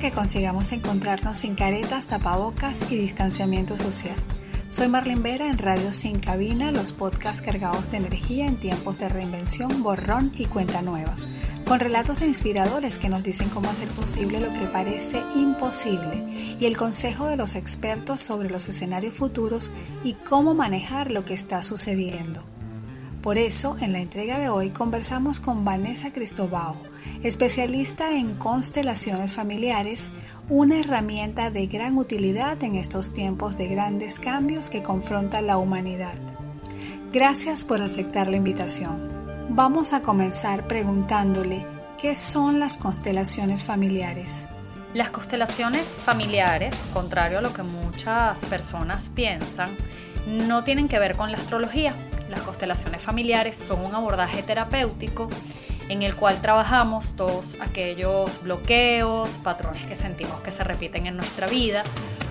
que consigamos encontrarnos sin caretas, tapabocas y distanciamiento social. Soy Marlene Vera en Radio Sin Cabina, los podcasts cargados de energía en tiempos de reinvención, borrón y cuenta nueva, con relatos de inspiradores que nos dicen cómo hacer posible lo que parece imposible y el consejo de los expertos sobre los escenarios futuros y cómo manejar lo que está sucediendo. Por eso, en la entrega de hoy conversamos con Vanessa Cristobao, especialista en constelaciones familiares, una herramienta de gran utilidad en estos tiempos de grandes cambios que confronta la humanidad. Gracias por aceptar la invitación. Vamos a comenzar preguntándole qué son las constelaciones familiares. Las constelaciones familiares, contrario a lo que muchas personas piensan, no tienen que ver con la astrología. Las constelaciones familiares son un abordaje terapéutico en el cual trabajamos todos aquellos bloqueos, patrones que sentimos que se repiten en nuestra vida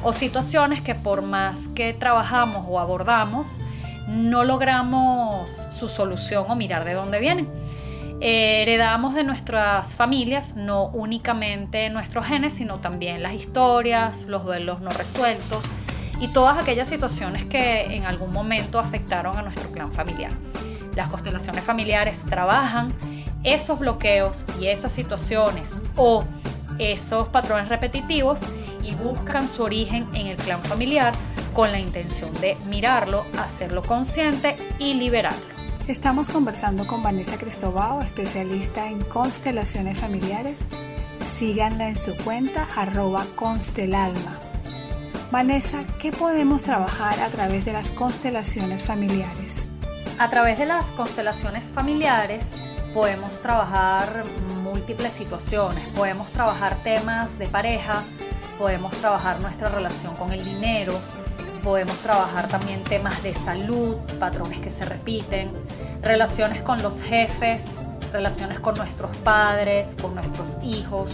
o situaciones que por más que trabajamos o abordamos, no logramos su solución o mirar de dónde vienen. heredamos de nuestras familias no únicamente nuestros genes, sino también las historias, los duelos no resueltos y todas aquellas situaciones que en algún momento afectaron a nuestro clan familiar. Las constelaciones familiares trabajan esos bloqueos y esas situaciones o esos patrones repetitivos y buscan su origen en el clan familiar con la intención de mirarlo, hacerlo consciente y liberarlo. Estamos conversando con Vanessa Cristobao, especialista en constelaciones familiares. Síganla en su cuenta arroba constelalma. Vanessa, ¿qué podemos trabajar a través de las constelaciones familiares? A través de las constelaciones familiares podemos trabajar múltiples situaciones, podemos trabajar temas de pareja, podemos trabajar nuestra relación con el dinero, podemos trabajar también temas de salud, patrones que se repiten, relaciones con los jefes, relaciones con nuestros padres, con nuestros hijos,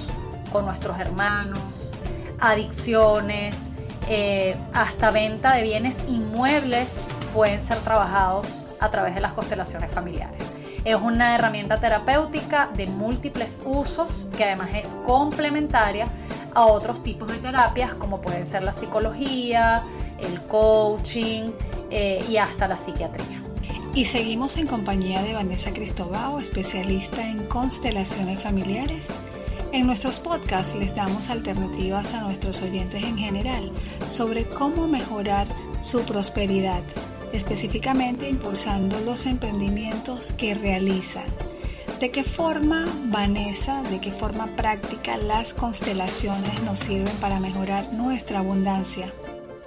con nuestros hermanos, adicciones, eh, hasta venta de bienes inmuebles pueden ser trabajados a través de las constelaciones familiares. Es una herramienta terapéutica de múltiples usos que además es complementaria a otros tipos de terapias como pueden ser la psicología, el coaching eh, y hasta la psiquiatría. Y seguimos en compañía de Vanessa Cristobao, especialista en constelaciones familiares. En nuestros podcasts les damos alternativas a nuestros oyentes en general sobre cómo mejorar su prosperidad específicamente impulsando los emprendimientos que realizan. ¿De qué forma, Vanessa, de qué forma práctica las constelaciones nos sirven para mejorar nuestra abundancia?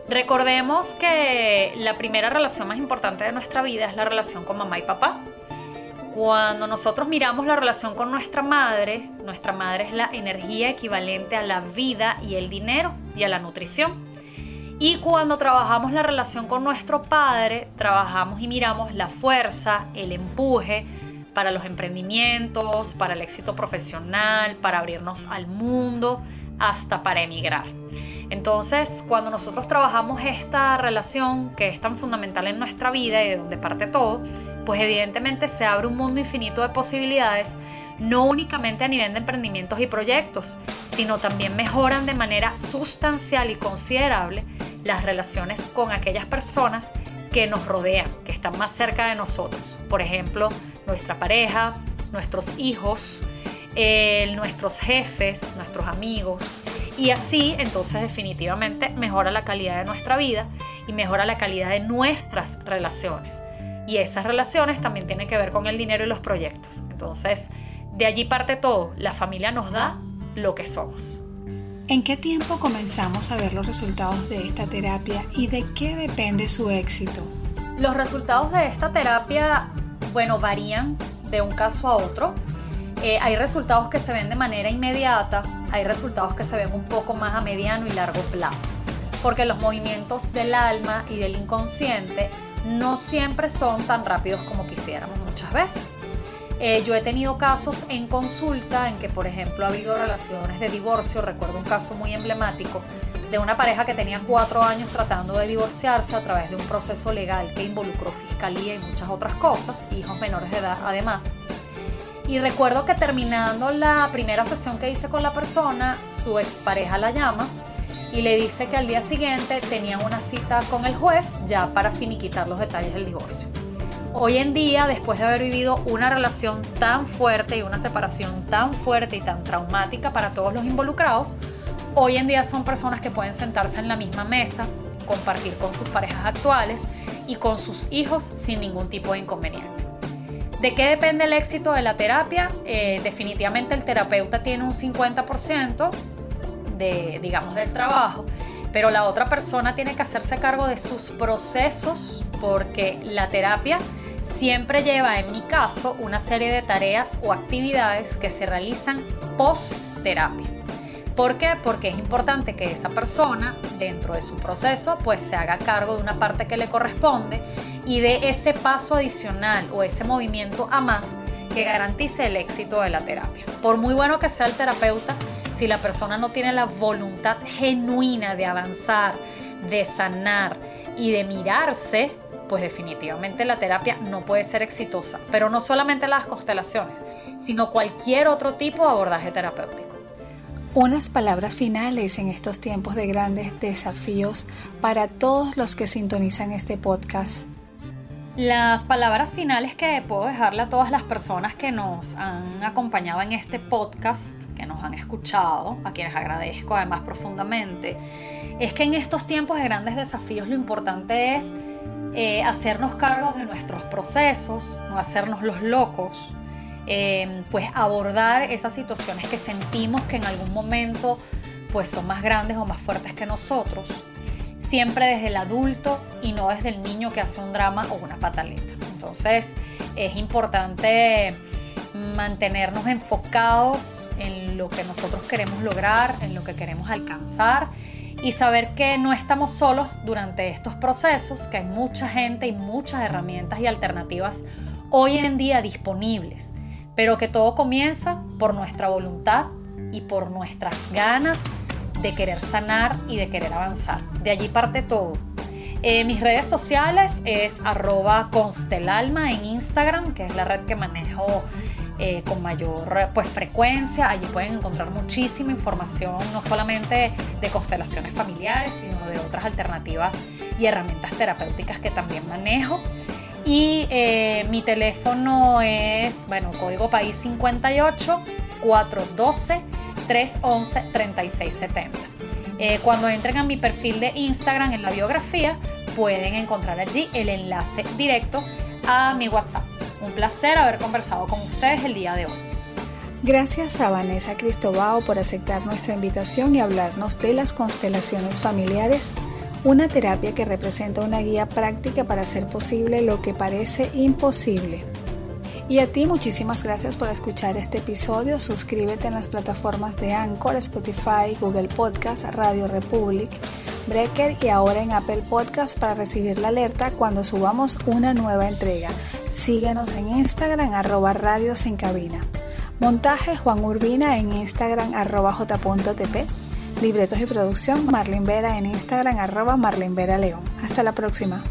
Recordemos que la primera relación más importante de nuestra vida es la relación con mamá y papá. Cuando nosotros miramos la relación con nuestra madre, nuestra madre es la energía equivalente a la vida y el dinero y a la nutrición. Y cuando trabajamos la relación con nuestro padre, trabajamos y miramos la fuerza, el empuje para los emprendimientos, para el éxito profesional, para abrirnos al mundo, hasta para emigrar. Entonces, cuando nosotros trabajamos esta relación que es tan fundamental en nuestra vida y de donde parte todo, pues evidentemente se abre un mundo infinito de posibilidades, no únicamente a nivel de emprendimientos y proyectos, sino también mejoran de manera sustancial y considerable las relaciones con aquellas personas que nos rodean, que están más cerca de nosotros. Por ejemplo, nuestra pareja, nuestros hijos, nuestros jefes, nuestros amigos. Y así entonces definitivamente mejora la calidad de nuestra vida y mejora la calidad de nuestras relaciones. Y esas relaciones también tienen que ver con el dinero y los proyectos. Entonces, de allí parte todo. La familia nos da lo que somos. ¿En qué tiempo comenzamos a ver los resultados de esta terapia y de qué depende su éxito? Los resultados de esta terapia, bueno, varían de un caso a otro. Eh, hay resultados que se ven de manera inmediata, hay resultados que se ven un poco más a mediano y largo plazo, porque los movimientos del alma y del inconsciente no siempre son tan rápidos como quisiéramos muchas veces. Eh, yo he tenido casos en consulta en que, por ejemplo, ha habido relaciones de divorcio. Recuerdo un caso muy emblemático de una pareja que tenía cuatro años tratando de divorciarse a través de un proceso legal que involucró fiscalía y muchas otras cosas, hijos menores de edad además. Y recuerdo que terminando la primera sesión que hice con la persona, su expareja la llama y le dice que al día siguiente tenían una cita con el juez ya para finiquitar los detalles del divorcio. Hoy en día, después de haber vivido una relación tan fuerte y una separación tan fuerte y tan traumática para todos los involucrados, hoy en día son personas que pueden sentarse en la misma mesa, compartir con sus parejas actuales y con sus hijos sin ningún tipo de inconveniente. ¿De qué depende el éxito de la terapia? Eh, definitivamente el terapeuta tiene un 50% de, digamos, del trabajo, pero la otra persona tiene que hacerse cargo de sus procesos porque la terapia siempre lleva, en mi caso, una serie de tareas o actividades que se realizan post terapia. ¿Por qué? Porque es importante que esa persona, dentro de su proceso, pues se haga cargo de una parte que le corresponde y de ese paso adicional o ese movimiento a más que garantice el éxito de la terapia. Por muy bueno que sea el terapeuta, si la persona no tiene la voluntad genuina de avanzar, de sanar y de mirarse, pues definitivamente la terapia no puede ser exitosa. Pero no solamente las constelaciones, sino cualquier otro tipo de abordaje terapéutico. Unas palabras finales en estos tiempos de grandes desafíos para todos los que sintonizan este podcast. Las palabras finales que puedo dejarle a todas las personas que nos han acompañado en este podcast, que nos han escuchado, a quienes agradezco además profundamente, es que en estos tiempos de grandes desafíos lo importante es eh, hacernos cargos de nuestros procesos, no hacernos los locos, eh, pues abordar esas situaciones que sentimos que en algún momento pues son más grandes o más fuertes que nosotros siempre desde el adulto y no desde el niño que hace un drama o una pataleta. Entonces es importante mantenernos enfocados en lo que nosotros queremos lograr, en lo que queremos alcanzar y saber que no estamos solos durante estos procesos, que hay mucha gente y muchas herramientas y alternativas hoy en día disponibles, pero que todo comienza por nuestra voluntad y por nuestras ganas de querer sanar y de querer avanzar. De allí parte todo. Eh, mis redes sociales es arroba constelalma en Instagram, que es la red que manejo eh, con mayor pues, frecuencia. Allí pueden encontrar muchísima información, no solamente de constelaciones familiares, sino de otras alternativas y herramientas terapéuticas que también manejo. Y eh, mi teléfono es, bueno, código país 58 412 311-3670. Eh, cuando entren a mi perfil de Instagram en la biografía, pueden encontrar allí el enlace directo a mi WhatsApp. Un placer haber conversado con ustedes el día de hoy. Gracias a Vanessa Cristobao por aceptar nuestra invitación y hablarnos de las constelaciones familiares, una terapia que representa una guía práctica para hacer posible lo que parece imposible. Y a ti muchísimas gracias por escuchar este episodio. Suscríbete en las plataformas de Anchor, Spotify, Google Podcast, Radio Republic, Breaker y ahora en Apple Podcast para recibir la alerta cuando subamos una nueva entrega. Síguenos en Instagram arroba radio sin cabina. Montaje Juan Urbina en Instagram arroba j.tp. Libretos y producción Marlene Vera en Instagram arroba Marlene Vera León. Hasta la próxima.